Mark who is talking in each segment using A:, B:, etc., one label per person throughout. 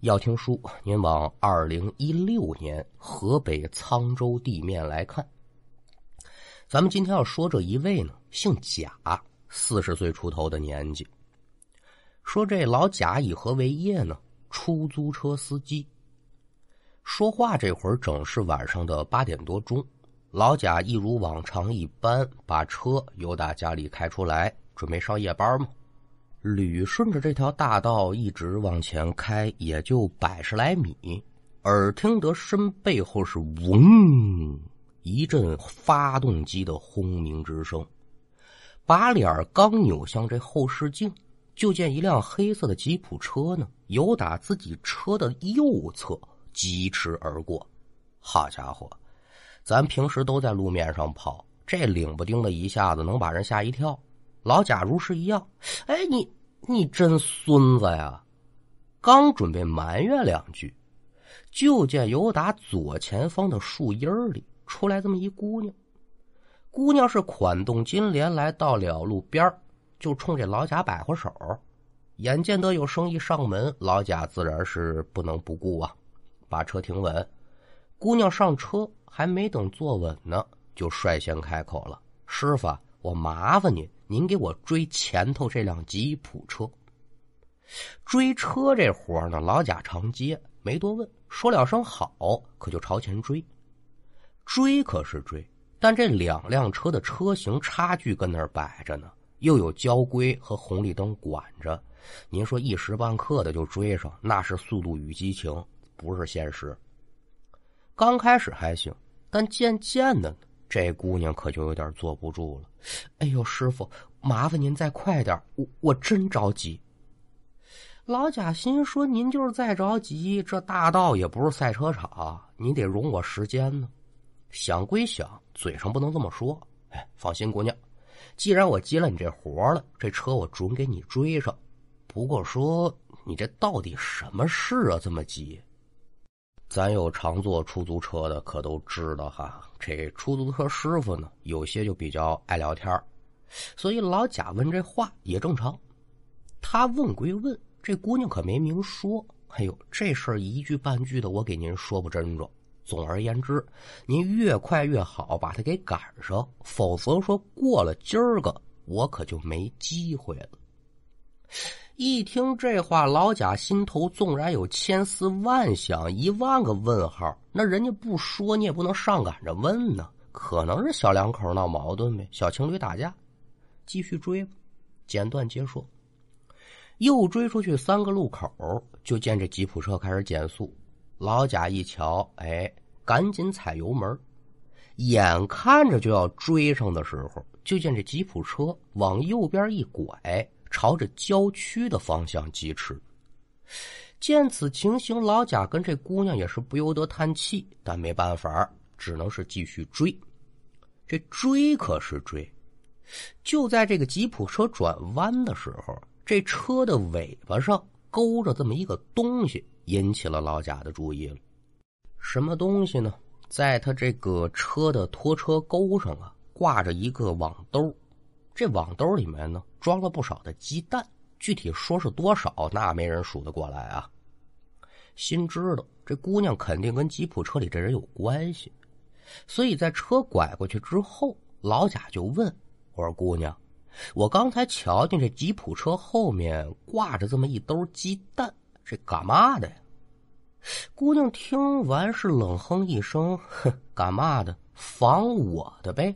A: 要听书，您往二零一六年河北沧州地面来看。咱们今天要说这一位呢，姓贾，四十岁出头的年纪。说这老贾以何为业呢？出租车司机。说话这会儿正是晚上的八点多钟，老贾一如往常一般，把车由打家里开出来，准备上夜班嘛。捋顺着这条大道一直往前开，也就百十来米，耳听得身背后是嗡一阵发动机的轰鸣之声，把脸刚扭向这后视镜，就见一辆黑色的吉普车呢，由打自己车的右侧疾驰而过。好家伙，咱平时都在路面上跑，这领不丁的一下子能把人吓一跳。老贾如是一样，哎你。你真孙子呀！刚准备埋怨两句，就见由打左前方的树荫里出来这么一姑娘。姑娘是款动金莲，来到了路边就冲这老贾摆活手。眼见得有生意上门，老贾自然是不能不顾啊，把车停稳。姑娘上车还没等坐稳呢，就率先开口了：“师傅，我麻烦您。”您给我追前头这辆吉普车。追车这活呢，老贾常接，没多问，说了声好，可就朝前追。追可是追，但这两辆车的车型差距跟那儿摆着呢，又有交规和红绿灯管着。您说一时半刻的就追上，那是速度与激情，不是现实。刚开始还行，但渐渐的呢。这姑娘可就有点坐不住了，哎呦，师傅，麻烦您再快点，我我真着急。老贾心说：“您就是再着急，这大道也不是赛车场，你得容我时间呢。”想归想，嘴上不能这么说。哎，放心，姑娘，既然我接了你这活了，这车我准给你追上。不过说，你这到底什么事啊？这么急？咱有常坐出租车的，可都知道哈。这出租车师傅呢，有些就比较爱聊天所以老贾问这话也正常。他问归问，这姑娘可没明说。哎呦，这事儿一句半句的，我给您说不真着。总而言之，您越快越好，把他给赶上，否则说过了今儿个，我可就没机会了。一听这话，老贾心头纵然有千丝万想、一万个问号，那人家不说，你也不能上赶着问呢。可能是小两口闹矛盾呗，小情侣打架，继续追吧。简短结说，又追出去三个路口，就见这吉普车开始减速。老贾一瞧，哎，赶紧踩油门。眼看着就要追上的时候，就见这吉普车往右边一拐。朝着郊区的方向疾驰。见此情形，老贾跟这姑娘也是不由得叹气，但没办法，只能是继续追。这追可是追，就在这个吉普车转弯的时候，这车的尾巴上勾着这么一个东西，引起了老贾的注意了。什么东西呢？在他这个车的拖车钩上啊，挂着一个网兜。这网兜里面呢，装了不少的鸡蛋，具体说是多少，那没人数得过来啊。心知道这姑娘肯定跟吉普车里这人有关系，所以在车拐过去之后，老贾就问我说：“姑娘，我刚才瞧见这吉普车后面挂着这么一兜鸡蛋，这干嘛的呀？”姑娘听完是冷哼一声：“哼，干嘛的？防我的呗。”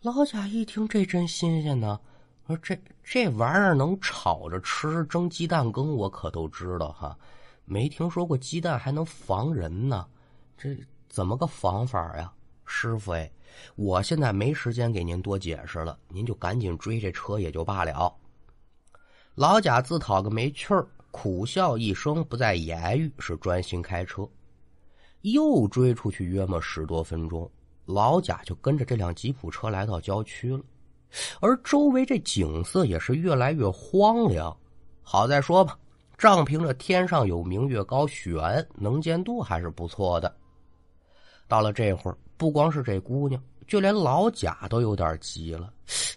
A: 老贾一听，这真新鲜呢。说这这玩意儿能炒着吃，蒸鸡蛋羹，我可都知道哈。没听说过鸡蛋还能防人呢，这怎么个防法呀？师傅哎，我现在没时间给您多解释了，您就赶紧追这车也就罢了。老贾自讨个没趣儿，苦笑一声，不再言语，是专心开车。又追出去约莫十多分钟。老贾就跟着这辆吉普车来到郊区了，而周围这景色也是越来越荒凉。好在说吧，仗凭着天上有明月高悬，能见度还是不错的。到了这会儿，不光是这姑娘，就连老贾都有点急了。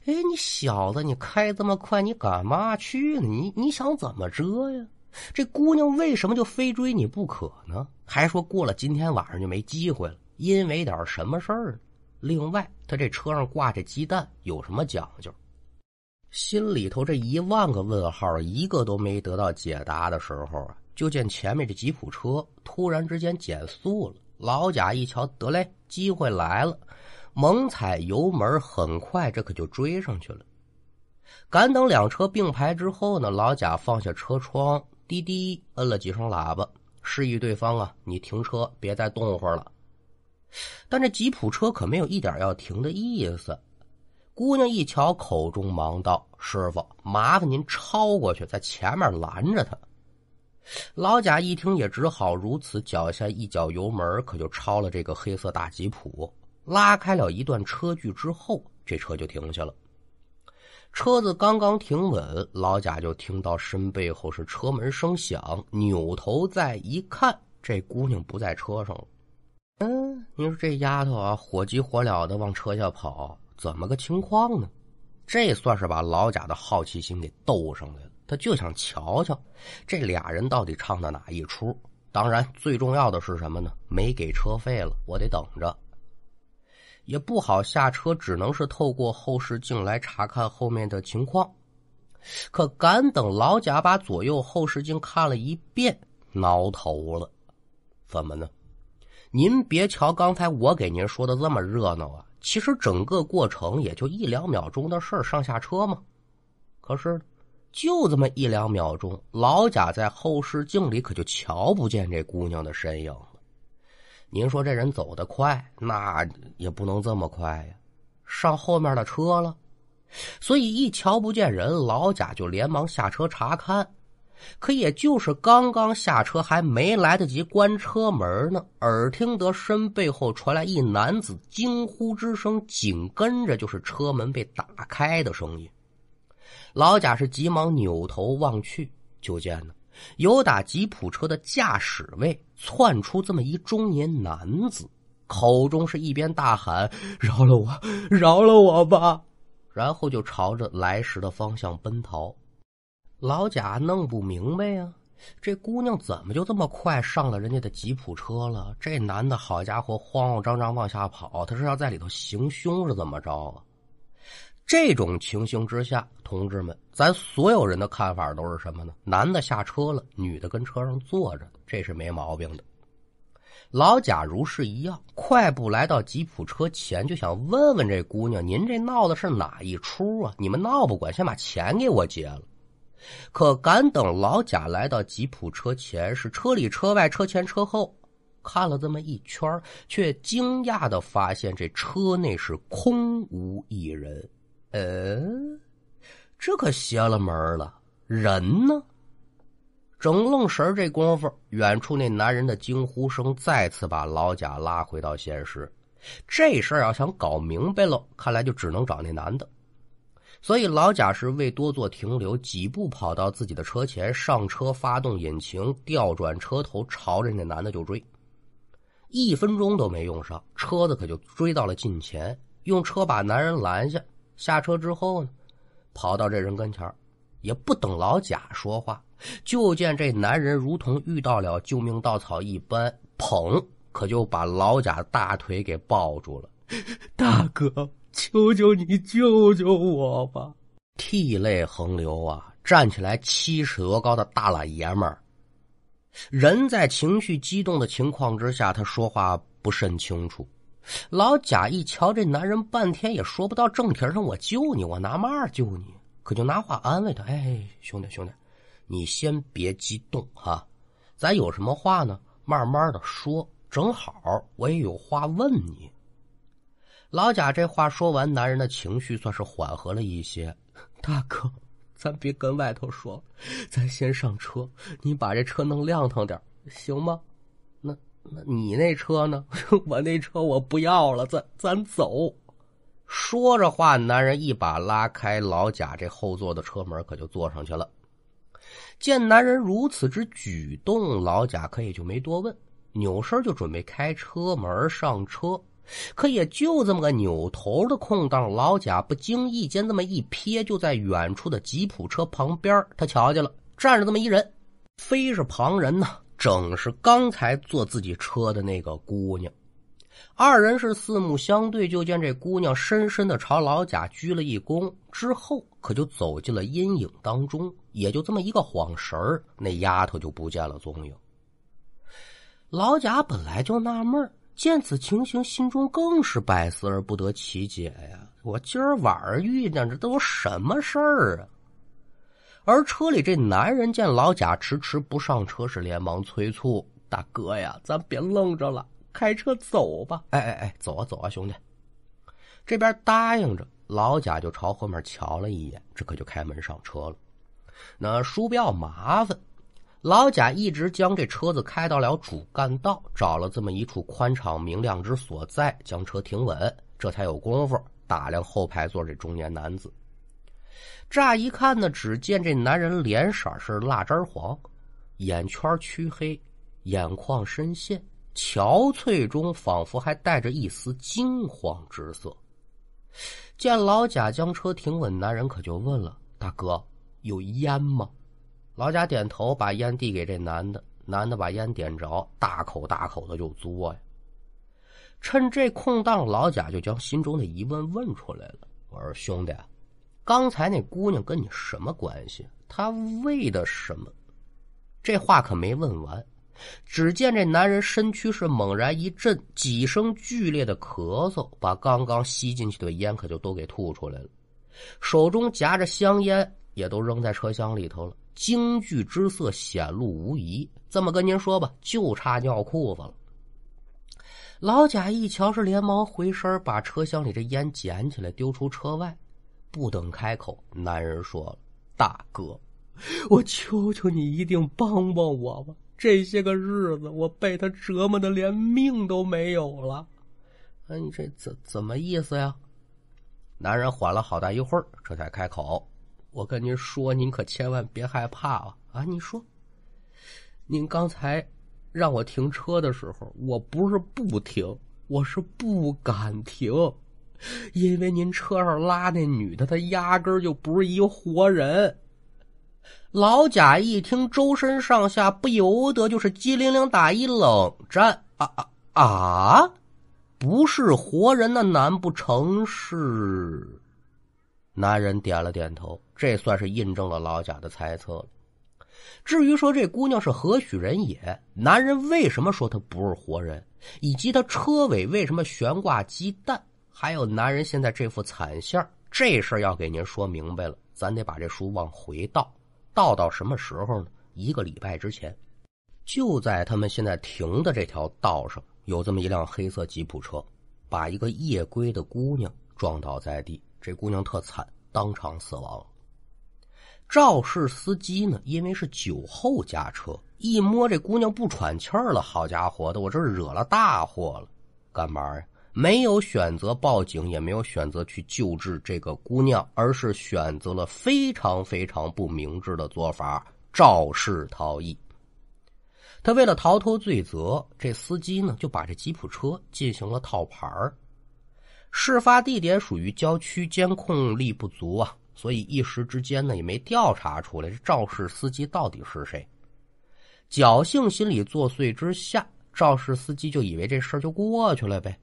A: 哎，你小子，你开这么快，你干嘛去呢？你你想怎么着呀？这姑娘为什么就非追你不可呢？还说过了今天晚上就没机会了，因为点什么事儿呢？另外，他这车上挂着鸡蛋，有什么讲究？心里头这一万个问号，一个都没得到解答的时候啊，就见前面这吉普车突然之间减速了。老贾一瞧，得嘞，机会来了，猛踩油门，很快这可就追上去了。赶等两车并排之后呢，老贾放下车窗，滴滴摁了几声喇叭，示意对方啊，你停车，别再动会了。但这吉普车可没有一点要停的意思。姑娘一瞧，口中忙道：“师傅，麻烦您超过去，在前面拦着他。”老贾一听，也只好如此，脚下一脚油门，可就超了这个黑色大吉普，拉开了一段车距之后，这车就停下了。车子刚刚停稳，老贾就听到身背后是车门声响，扭头再一看，这姑娘不在车上了。嗯，你说这丫头啊，火急火燎的往车下跑，怎么个情况呢？这算是把老贾的好奇心给逗上来了，他就想瞧瞧这俩人到底唱的哪一出。当然，最重要的是什么呢？没给车费了，我得等着。也不好下车，只能是透过后视镜来查看后面的情况。可赶等老贾把左右后视镜看了一遍，挠头了，怎么呢？您别瞧刚才我给您说的这么热闹啊，其实整个过程也就一两秒钟的事上下车嘛。可是，就这么一两秒钟，老贾在后视镜里可就瞧不见这姑娘的身影了。您说这人走得快，那也不能这么快呀，上后面的车了，所以一瞧不见人，老贾就连忙下车查看。可也就是刚刚下车，还没来得及关车门呢，耳听得身背后传来一男子惊呼之声，紧跟着就是车门被打开的声音。老贾是急忙扭头望去，就见呢，有打吉普车的驾驶位窜出这么一中年男子，口中是一边大喊：“饶了我，饶了我吧！”然后就朝着来时的方向奔逃。老贾弄不明白呀，这姑娘怎么就这么快上了人家的吉普车了？这男的好家伙，慌慌张张往下跑，他是要在里头行凶是怎么着啊？这种情形之下，同志们，咱所有人的看法都是什么呢？男的下车了，女的跟车上坐着，这是没毛病的。老贾如是一样，快步来到吉普车前，就想问问这姑娘：“您这闹的是哪一出啊？你们闹不管，先把钱给我结了。”可赶等老贾来到吉普车前，是车里车外、车前车后，看了这么一圈，却惊讶的发现这车内是空无一人。嗯，这可邪了门了，人呢？整愣神这功夫，远处那男人的惊呼声再次把老贾拉回到现实。这事儿要想搞明白了，看来就只能找那男的。所以老贾是未多做停留，几步跑到自己的车前，上车，发动引擎，调转车头，朝着那男的就追。一分钟都没用上，车子可就追到了近前，用车把男人拦下。下车之后呢，跑到这人跟前也不等老贾说话，就见这男人如同遇到了救命稻草一般，砰，可就把老贾大腿给抱住了。大哥。求求你救救我吧！涕泪横流啊！站起来七尺多高的大老爷们儿，人在情绪激动的情况之下，他说话不甚清楚。老贾一瞧这男人，半天也说不到正题上。我救你，我拿嘛救你？可就拿话安慰他：“哎，兄弟兄弟，你先别激动哈，咱有什么话呢？慢慢的说。正好我也有话问你。”老贾这话说完，男人的情绪算是缓和了一些。大哥，咱别跟外头说，咱先上车。你把这车弄亮堂点，行吗？那那你那车呢？我那车我不要了，咱咱走。说着话，男人一把拉开老贾这后座的车门，可就坐上去了。见男人如此之举动，老贾可也就没多问，扭身就准备开车门上车。可也就这么个扭头的空档，老贾不经意间这么一瞥，就在远处的吉普车旁边，他瞧见了站着这么一人。非是旁人呢，正是刚才坐自己车的那个姑娘。二人是四目相对，就见这姑娘深深的朝老贾鞠了一躬，之后可就走进了阴影当中。也就这么一个晃神儿，那丫头就不见了踪影。老贾本来就纳闷儿见此情形，心中更是百思而不得其解呀！我今儿晚上遇见这都什么事儿啊？而车里这男人见老贾迟迟不上车，是连忙催促：“大哥呀，咱别愣着了，开车走吧！”哎哎哎，走啊走啊，兄弟！这边答应着，老贾就朝后面瞧了一眼，这可就开门上车了。那叔不要麻烦。老贾一直将这车子开到了主干道，找了这么一处宽敞明亮之所在，将车停稳，这才有功夫打量后排座这中年男子。乍一看呢，只见这男人脸色是蜡汁黄，眼圈黢黑，眼眶深陷，憔悴中仿佛还带着一丝惊慌之色。见老贾将车停稳，男人可就问了：“大哥，有烟吗？”老贾点头，把烟递给这男的。男的把烟点着，大口大口的就嘬呀。趁这空档，老贾就将心中的疑问问出来了：“我说兄弟，刚才那姑娘跟你什么关系？她为的什么？”这话可没问完，只见这男人身躯是猛然一震，几声剧烈的咳嗽，把刚刚吸进去的烟可就都给吐出来了，手中夹着香烟也都扔在车厢里头了。惊惧之色显露无疑，这么跟您说吧，就差尿裤子了。老贾一瞧，是连忙回身把车厢里这烟捡起来，丢出车外。不等开口，男人说了：“大哥，我求求你，一定帮帮我吧！这些个日子，我被他折磨的连命都没有了。”哎，你这怎怎么意思呀？男人缓了好大一会儿，这才开口。我跟您说，您可千万别害怕啊！啊，你说，您刚才让我停车的时候，我不是不停，我是不敢停，因为您车上拉那女的，她压根儿就不是一活人。老贾一听，周身上下不由得就是机灵灵打一冷战。啊啊啊！不是活人，那难不成是？男人点了点头，这算是印证了老贾的猜测了。至于说这姑娘是何许人也，男人为什么说她不是活人，以及她车尾为什么悬挂鸡蛋，还有男人现在这副惨相，这事儿要给您说明白了，咱得把这书往回倒，倒到什么时候呢？一个礼拜之前，就在他们现在停的这条道上，有这么一辆黑色吉普车，把一个夜归的姑娘撞倒在地。这姑娘特惨，当场死亡。肇事司机呢，因为是酒后驾车，一摸这姑娘不喘气儿了，好家伙的，我这惹了大祸了。干嘛呀？没有选择报警，也没有选择去救治这个姑娘，而是选择了非常非常不明智的做法，肇事逃逸。他为了逃脱罪责，这司机呢就把这吉普车进行了套牌儿。事发地点属于郊区，监控力不足啊，所以一时之间呢也没调查出来这肇事司机到底是谁。侥幸心理作祟之下，肇事司机就以为这事儿就过去了呗。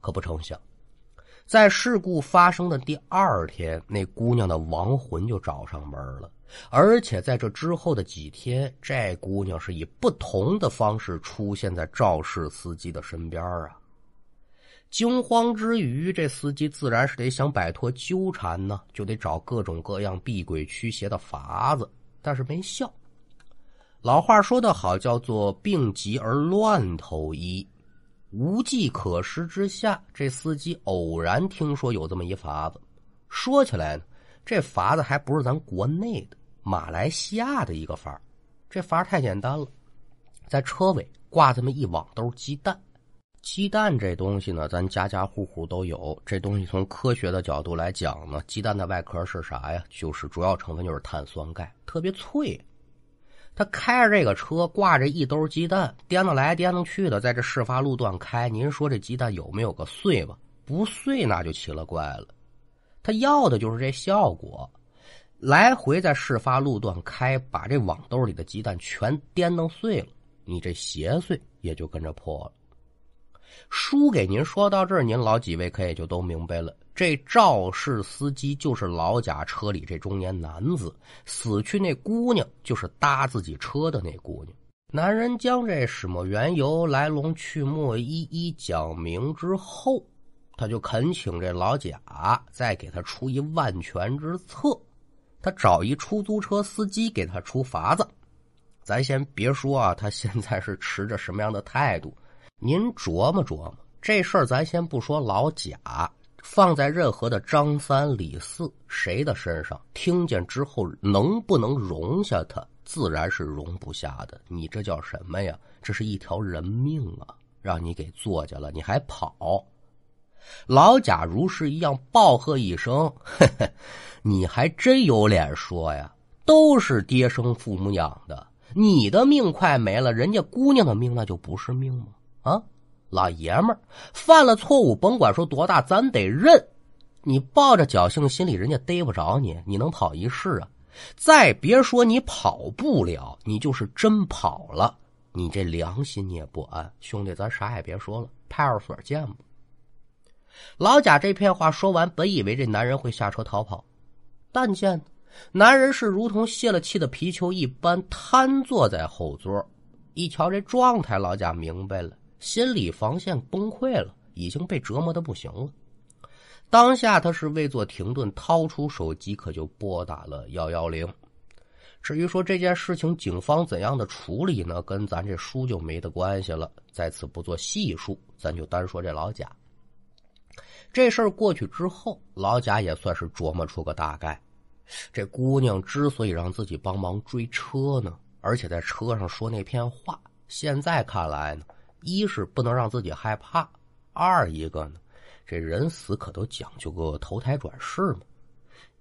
A: 可不成想，在事故发生的第二天，那姑娘的亡魂就找上门了，而且在这之后的几天，这姑娘是以不同的方式出现在肇事司机的身边啊。惊慌之余，这司机自然是得想摆脱纠缠呢，就得找各种各样避鬼驱邪的法子，但是没效。老话说得好，叫做“病急而乱投医”，无计可施之下，这司机偶然听说有这么一法子。说起来呢，这法子还不是咱国内的，马来西亚的一个法这法太简单了，在车尾挂这么一网兜鸡蛋。鸡蛋这东西呢，咱家家户户都有。这东西从科学的角度来讲呢，鸡蛋的外壳是啥呀？就是主要成分就是碳酸钙，特别脆。他开着这个车，挂着一兜鸡蛋，颠倒来颠倒去的，在这事发路段开。您说这鸡蛋有没有个碎吧？不碎那就奇了怪了。他要的就是这效果。来回在事发路段开，把这网兜里的鸡蛋全颠弄碎了，你这邪祟也就跟着破了。书给您说到这儿，您老几位可也就都明白了。这肇事司机就是老贾车里这中年男子，死去那姑娘就是搭自己车的那姑娘。男人将这始末缘由、来龙去脉一一讲明之后，他就恳请这老贾再给他出一万全之策。他找一出租车司机给他出法子。咱先别说啊，他现在是持着什么样的态度？您琢磨琢磨，这事儿咱先不说老贾，放在任何的张三李四谁的身上，听见之后能不能容下他？自然是容不下的。你这叫什么呀？这是一条人命啊！让你给坐下了，你还跑？老贾如是一样暴喝一声：“嘿嘿，你还真有脸说呀！都是爹生父母养的，你的命快没了，人家姑娘的命那就不是命吗？”啊，老爷们儿犯了错误，甭管说多大，咱得认。你抱着侥幸心理，人家逮不着你，你能跑一世啊？再别说你跑不了，你就是真跑了，你这良心你也不安。兄弟，咱啥也别说了，派出所见吧。老贾这片话说完，本以为这男人会下车逃跑，但见男人是如同泄了气的皮球一般瘫坐在后座。一瞧这状态，老贾明白了。心理防线崩溃了，已经被折磨的不行了。当下他是未做停顿，掏出手机，可就拨打了幺幺零。至于说这件事情警方怎样的处理呢？跟咱这书就没得关系了，在此不做细述，咱就单说这老贾。这事儿过去之后，老贾也算是琢磨出个大概。这姑娘之所以让自己帮忙追车呢，而且在车上说那片话，现在看来呢。一是不能让自己害怕，二一个呢，这人死可都讲究个投胎转世嘛。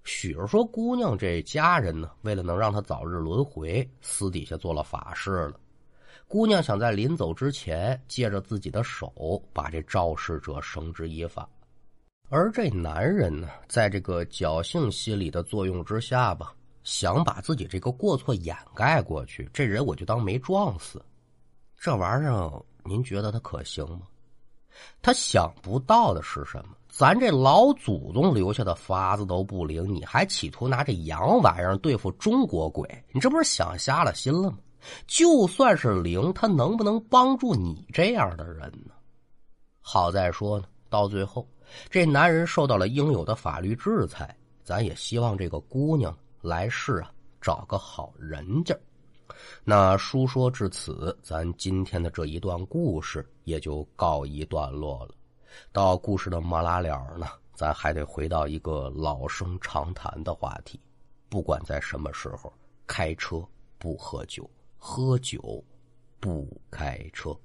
A: 许是说姑娘这家人呢，为了能让她早日轮回，私底下做了法事了。姑娘想在临走之前，借着自己的手把这肇事者绳之以法。而这男人呢，在这个侥幸心理的作用之下吧，想把自己这个过错掩盖过去。这人我就当没撞死，这玩意儿。您觉得他可行吗？他想不到的是什么？咱这老祖宗留下的法子都不灵，你还企图拿这洋玩意儿对付中国鬼？你这不是想瞎了心了吗？就算是灵，他能不能帮助你这样的人呢？好在说呢，到最后这男人受到了应有的法律制裁，咱也希望这个姑娘来世啊找个好人家。那书说至此，咱今天的这一段故事也就告一段落了。到故事的末拉了呢，咱还得回到一个老生常谈的话题：不管在什么时候，开车不喝酒，喝酒不开车。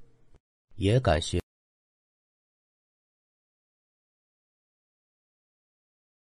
A: 也感谢。